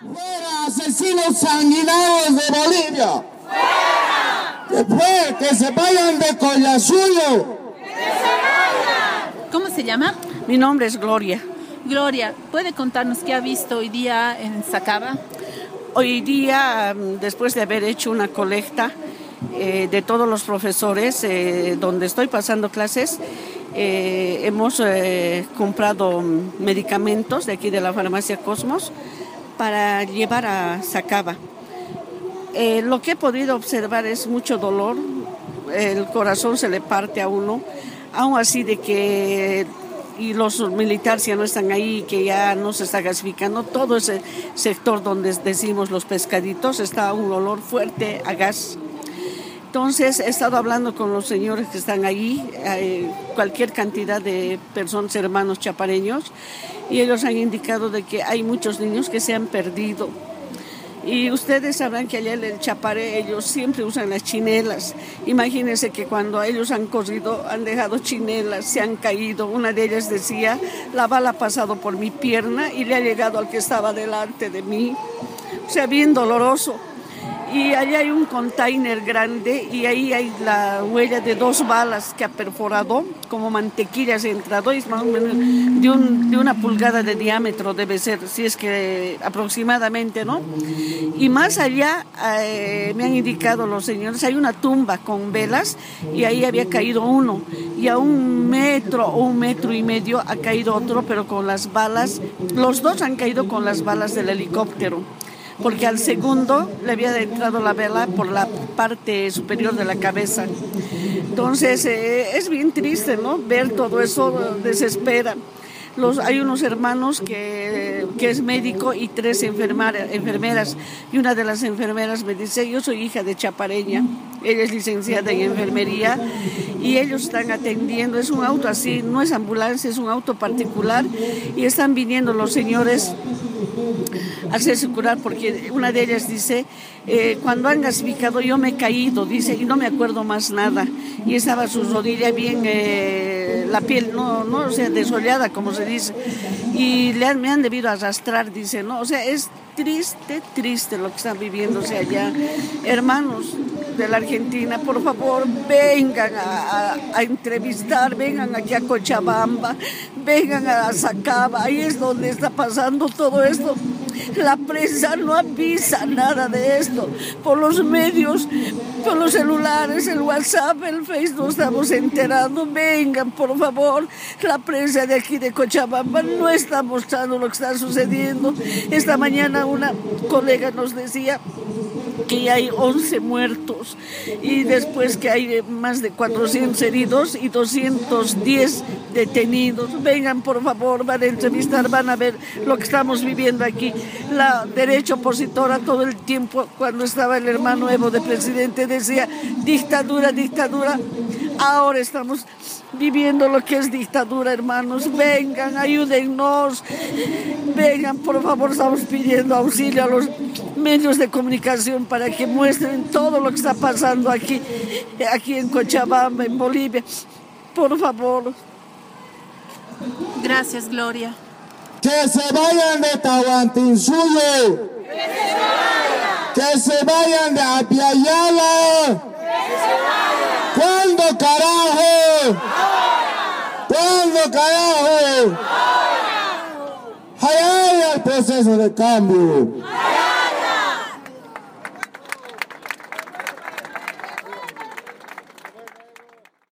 ¡Fuera, asesinos sanguinarios de Bolivia! ¡Fuera! Después, que se vayan de Collasuyo. ¡Que se vayan! ¿Cómo se llama? Mi nombre es Gloria. Gloria, ¿puede contarnos qué ha visto hoy día en Sacaba? Hoy día, mm, después de haber hecho una colecta eh, de todos los profesores eh, donde estoy pasando clases, eh, hemos comprado medicamentos de aquí de la farmacia Cosmos para llevar a Sacaba. lo que he podido observar es mucho dolor, el corazón se le parte a uno, aún así de que y los militares ya no están ahí, que ya no se está gasificando, todo ese sector donde decimos los pescaditos está un olor fuerte a gas. Entonces he estado hablando con los señores que están ahí, eh, cualquier cantidad de personas, hermanos chapareños, y ellos han indicado de que hay muchos niños que se han perdido y ustedes sabrán que allá en el Chapare ellos siempre usan las chinelas. Imagínense que cuando ellos han corrido, han dejado chinelas, se han caído. Una de ellas decía, la bala ha pasado por mi pierna y le ha llegado al que estaba delante de mí. O sea, bien doloroso y allá hay un container grande y ahí hay la huella de dos balas que ha perforado, como mantequilla se ha entrado, es más o menos de, un, una pulgada de diámetro debe ser, si es que aproximadamente, ¿no? Y más allá eh, me han indicado los señores, hay una tumba con velas y ahí había caído uno y a un metro o un metro y medio ha caído otro, pero con las balas, los dos han caído con las balas del helicóptero porque al segundo le había entrado la vela por la parte superior de la cabeza. Entonces eh, es bien triste, ¿no? Ver todo eso desespera. Los, hay unos hermanos que, que es médico y tres enfermeras. Y una de las enfermeras me dice, yo soy hija de Chapareña, ella es licenciada en enfermería y ellos están atendiendo, es un auto así, no es ambulancia, es un auto particular y están viniendo los señores hacerse curar porque una de ellas dice, eh, cuando han gasificado yo me he caído, dice, y no me acuerdo más nada. Y estaba su rodilla bien, eh, la piel, no, no, o sea, desollada, como se dice. Y le me han debido arrastrar, dice, ¿no? O sea, es triste, triste lo que están viviéndose allá. Hermanos de la Argentina, por favor, vengan a, a entrevistar, vengan aquí a Cochabamba, vengan a Sacaba, ahí es donde está pasando todo esto. La prensa no avisa nada de esto. Por los medios, por los celulares, el WhatsApp, el Facebook, estamos enterando. Vengan, por favor. La prensa de aquí de Cochabamba no está mostrando lo que está sucediendo. Esta mañana una colega nos decía que hay 11 muertos y después que hay más de 400 heridos y 210 detenidos. Vengan, por favor, van a entrevistar, van a ver lo que estamos viviendo aquí. La derecha opositora todo el tiempo, cuando estaba el hermano Evo de presidente, decía dictadura, dictadura. Ahora estamos viviendo lo que es dictadura, hermanos. Vengan, ayúdennos. Vengan, por favor, estamos pidiendo auxilio a los medios de comunicación para que muestren todo lo que está pasando aquí, aquí en Cochabamba, en Bolivia. Por favor. Gracias, Gloria. Que se vayan de Tahuantinsuyo. Que se vayan. Que se vayan de Apiayala. Que se vayan. ¿Cuándo carajo? ¿Cuándo carajo? Ahora. Hay el proceso de cambio.